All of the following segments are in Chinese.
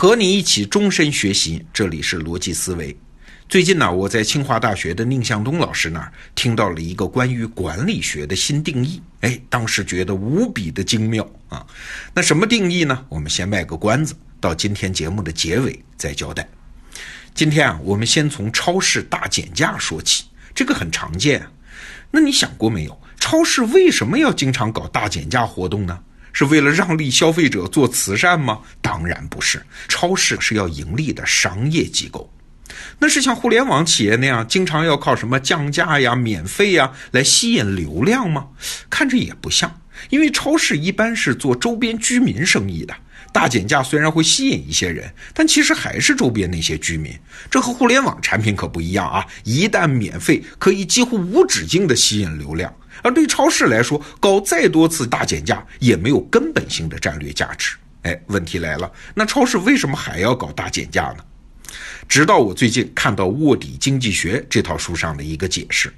和你一起终身学习，这里是逻辑思维。最近呢，我在清华大学的宁向东老师那儿听到了一个关于管理学的新定义，哎，当时觉得无比的精妙啊。那什么定义呢？我们先卖个关子，到今天节目的结尾再交代。今天啊，我们先从超市大减价说起，这个很常见。那你想过没有，超市为什么要经常搞大减价活动呢？是为了让利消费者做慈善吗？当然不是，超市是要盈利的商业机构。那是像互联网企业那样，经常要靠什么降价呀、免费呀来吸引流量吗？看着也不像，因为超市一般是做周边居民生意的。大减价虽然会吸引一些人，但其实还是周边那些居民。这和互联网产品可不一样啊！一旦免费，可以几乎无止境的吸引流量。而对超市来说，搞再多次大减价也没有根本性的战略价值。哎，问题来了，那超市为什么还要搞大减价呢？直到我最近看到《卧底经济学》这套书上的一个解释，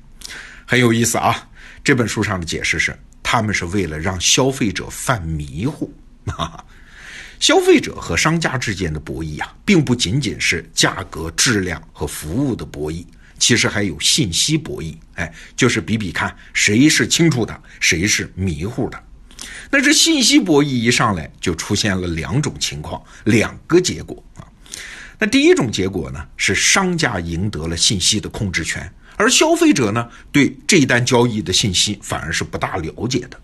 很有意思啊。这本书上的解释是，他们是为了让消费者犯迷糊。消费者和商家之间的博弈啊，并不仅仅是价格、质量和服务的博弈，其实还有信息博弈。哎，就是比比看谁是清楚的，谁是迷糊的。那这信息博弈一上来，就出现了两种情况，两个结果啊。那第一种结果呢，是商家赢得了信息的控制权，而消费者呢，对这一单交易的信息反而是不大了解的。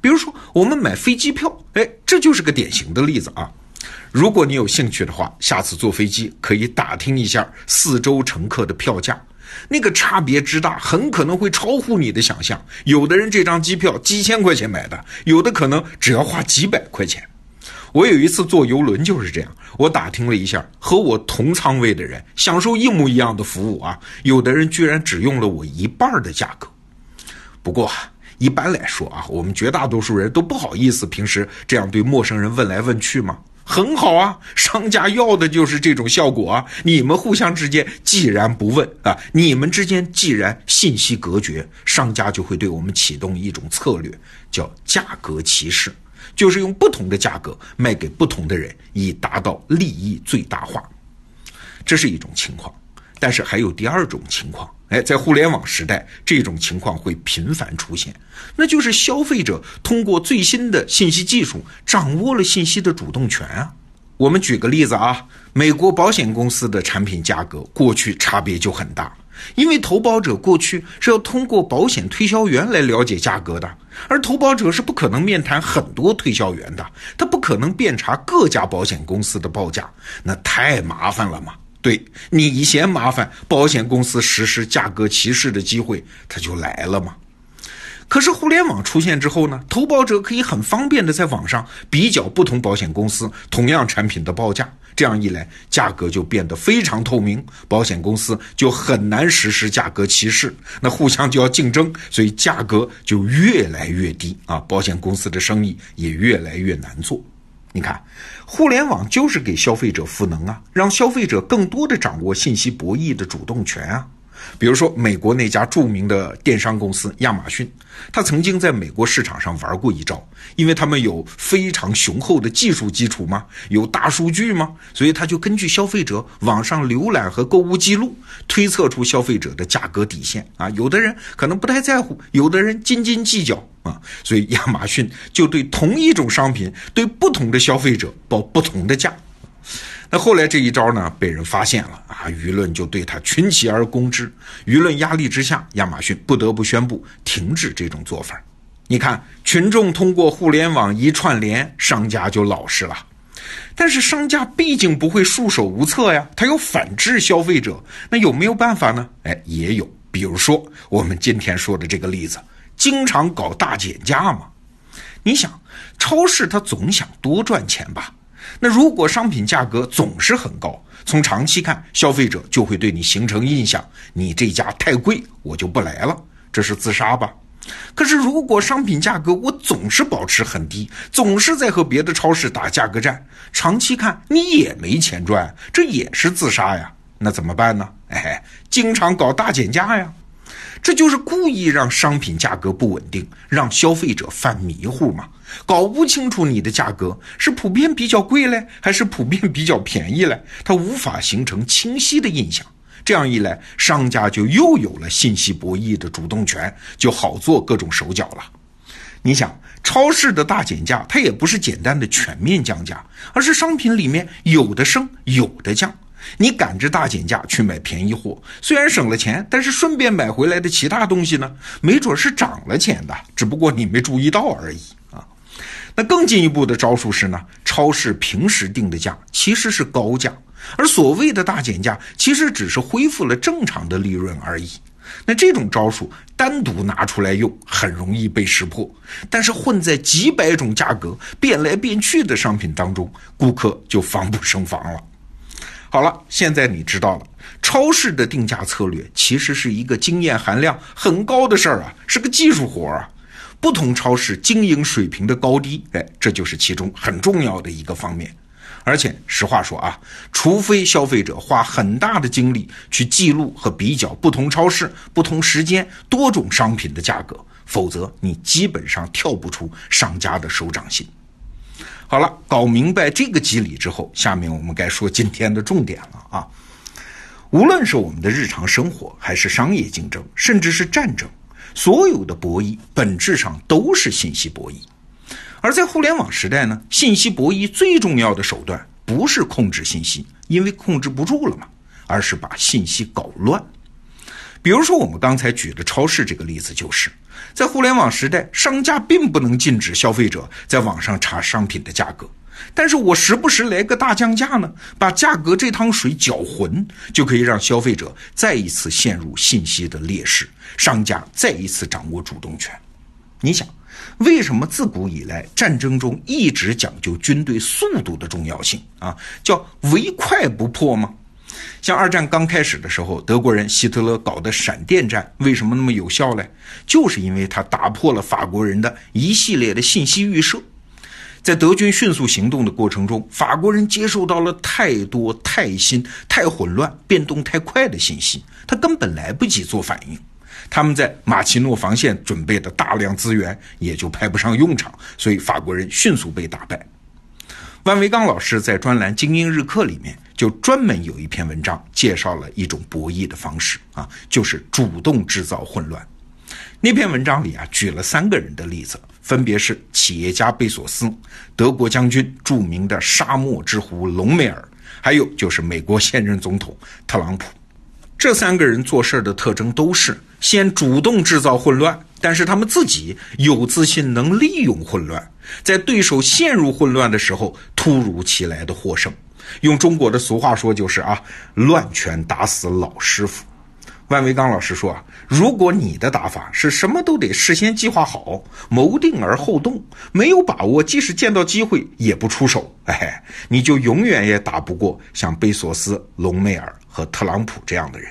比如说，我们买飞机票，哎，这就是个典型的例子啊。如果你有兴趣的话，下次坐飞机可以打听一下四周乘客的票价，那个差别之大，很可能会超乎你的想象。有的人这张机票几千块钱买的，有的可能只要花几百块钱。我有一次坐游轮就是这样，我打听了一下，和我同舱位的人享受一模一样的服务啊，有的人居然只用了我一半的价格。不过啊一般来说啊，我们绝大多数人都不好意思平时这样对陌生人问来问去嘛。很好啊，商家要的就是这种效果啊。你们互相之间既然不问啊，你们之间既然信息隔绝，商家就会对我们启动一种策略，叫价格歧视。就是用不同的价格卖给不同的人，以达到利益最大化，这是一种情况。但是还有第二种情况，哎，在互联网时代，这种情况会频繁出现，那就是消费者通过最新的信息技术掌握了信息的主动权啊。我们举个例子啊，美国保险公司的产品价格过去差别就很大。因为投保者过去是要通过保险推销员来了解价格的，而投保者是不可能面谈很多推销员的，他不可能遍查各家保险公司的报价，那太麻烦了嘛。对你嫌麻烦，保险公司实施价格歧视的机会它就来了嘛。可是互联网出现之后呢，投保者可以很方便的在网上比较不同保险公司同样产品的报价。这样一来，价格就变得非常透明，保险公司就很难实施价格歧视，那互相就要竞争，所以价格就越来越低啊，保险公司的生意也越来越难做。你看，互联网就是给消费者赋能啊，让消费者更多的掌握信息博弈的主动权啊。比如说，美国那家著名的电商公司亚马逊，他曾经在美国市场上玩过一招，因为他们有非常雄厚的技术基础嘛，有大数据嘛，所以他就根据消费者网上浏览和购物记录，推测出消费者的价格底线啊。有的人可能不太在乎，有的人斤斤计较啊，所以亚马逊就对同一种商品，对不同的消费者报不同的价。那后来这一招呢，被人发现了啊，舆论就对他群起而攻之。舆论压力之下，亚马逊不得不宣布停止这种做法。你看，群众通过互联网一串联，商家就老实了。但是商家毕竟不会束手无策呀，他要反制消费者，那有没有办法呢？哎，也有，比如说我们今天说的这个例子，经常搞大减价嘛。你想，超市他总想多赚钱吧？那如果商品价格总是很高，从长期看，消费者就会对你形成印象，你这家太贵，我就不来了，这是自杀吧？可是如果商品价格我总是保持很低，总是在和别的超市打价格战，长期看你也没钱赚，这也是自杀呀？那怎么办呢？哎，经常搞大减价呀！这就是故意让商品价格不稳定，让消费者犯迷糊嘛，搞不清楚你的价格是普遍比较贵嘞，还是普遍比较便宜嘞，它无法形成清晰的印象。这样一来，商家就又有了信息博弈的主动权，就好做各种手脚了。你想，超市的大减价，它也不是简单的全面降价，而是商品里面有的升，有的降。你赶着大减价去买便宜货，虽然省了钱，但是顺便买回来的其他东西呢，没准是涨了钱的，只不过你没注意到而已啊。那更进一步的招数是呢，超市平时定的价其实是高价，而所谓的大减价其实只是恢复了正常的利润而已。那这种招数单独拿出来用，很容易被识破，但是混在几百种价格变来变去的商品当中，顾客就防不胜防了。好了，现在你知道了，超市的定价策略其实是一个经验含量很高的事儿啊，是个技术活儿啊。不同超市经营水平的高低，哎，这就是其中很重要的一个方面。而且实话说啊，除非消费者花很大的精力去记录和比较不同超市、不同时间、多种商品的价格，否则你基本上跳不出商家的手掌心。好了，搞明白这个机理之后，下面我们该说今天的重点了啊。无论是我们的日常生活，还是商业竞争，甚至是战争，所有的博弈本质上都是信息博弈。而在互联网时代呢，信息博弈最重要的手段不是控制信息，因为控制不住了嘛，而是把信息搞乱。比如说我们刚才举的超市这个例子，就是在互联网时代，商家并不能禁止消费者在网上查商品的价格，但是我时不时来个大降价呢，把价格这趟水搅浑，就可以让消费者再一次陷入信息的劣势，商家再一次掌握主动权。你想，为什么自古以来战争中一直讲究军队速度的重要性啊？叫唯快不破吗？像二战刚开始的时候，德国人希特勒搞的闪电战为什么那么有效嘞？就是因为他打破了法国人的一系列的信息预设，在德军迅速行动的过程中，法国人接受到了太多、太新、太混乱、变动太快的信息，他根本来不及做反应。他们在马奇诺防线准备的大量资源也就派不上用场，所以法国人迅速被打败。万维刚老师在专栏《精英日课》里面就专门有一篇文章介绍了一种博弈的方式啊，就是主动制造混乱。那篇文章里啊，举了三个人的例子，分别是企业家贝索斯、德国将军、著名的沙漠之狐隆美尔，还有就是美国现任总统特朗普。这三个人做事的特征都是先主动制造混乱，但是他们自己有自信能利用混乱，在对手陷入混乱的时候突如其来的获胜。用中国的俗话说就是啊，乱拳打死老师傅。万维刚老师说啊，如果你的打法是什么都得事先计划好，谋定而后动，没有把握，即使见到机会也不出手，哎，你就永远也打不过像贝索斯、隆美尔。和特朗普这样的人，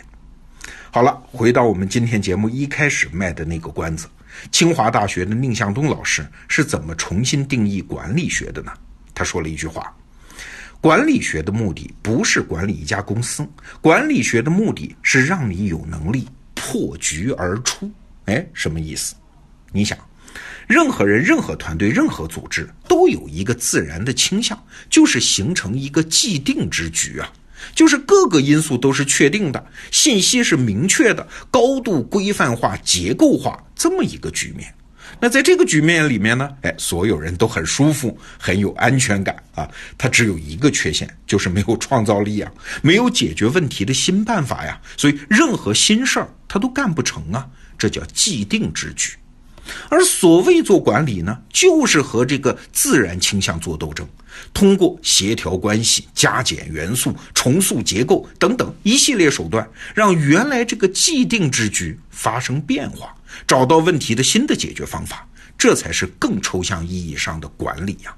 好了，回到我们今天节目一开始卖的那个关子，清华大学的宁向东老师是怎么重新定义管理学的呢？他说了一句话：管理学的目的不是管理一家公司，管理学的目的是让你有能力破局而出。哎，什么意思？你想，任何人、任何团队、任何组织都有一个自然的倾向，就是形成一个既定之局啊。就是各个因素都是确定的，信息是明确的，高度规范化、结构化这么一个局面。那在这个局面里面呢，哎，所有人都很舒服，很有安全感啊。它只有一个缺陷，就是没有创造力啊，没有解决问题的新办法呀。所以任何新事儿它都干不成啊，这叫既定之局。而所谓做管理呢，就是和这个自然倾向做斗争，通过协调关系、加减元素、重塑结构等等一系列手段，让原来这个既定之局发生变化，找到问题的新的解决方法，这才是更抽象意义上的管理呀。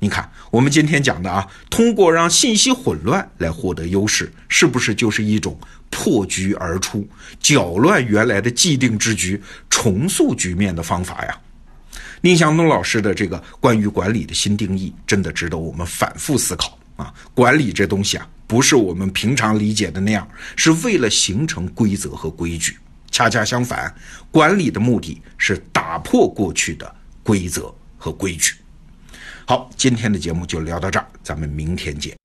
你看，我们今天讲的啊，通过让信息混乱来获得优势，是不是就是一种破局而出、搅乱原来的既定之局、重塑局面的方法呀？宁向东老师的这个关于管理的新定义，真的值得我们反复思考啊！管理这东西啊，不是我们平常理解的那样，是为了形成规则和规矩。恰恰相反，管理的目的是打破过去的规则和规矩。好，今天的节目就聊到这儿，咱们明天见。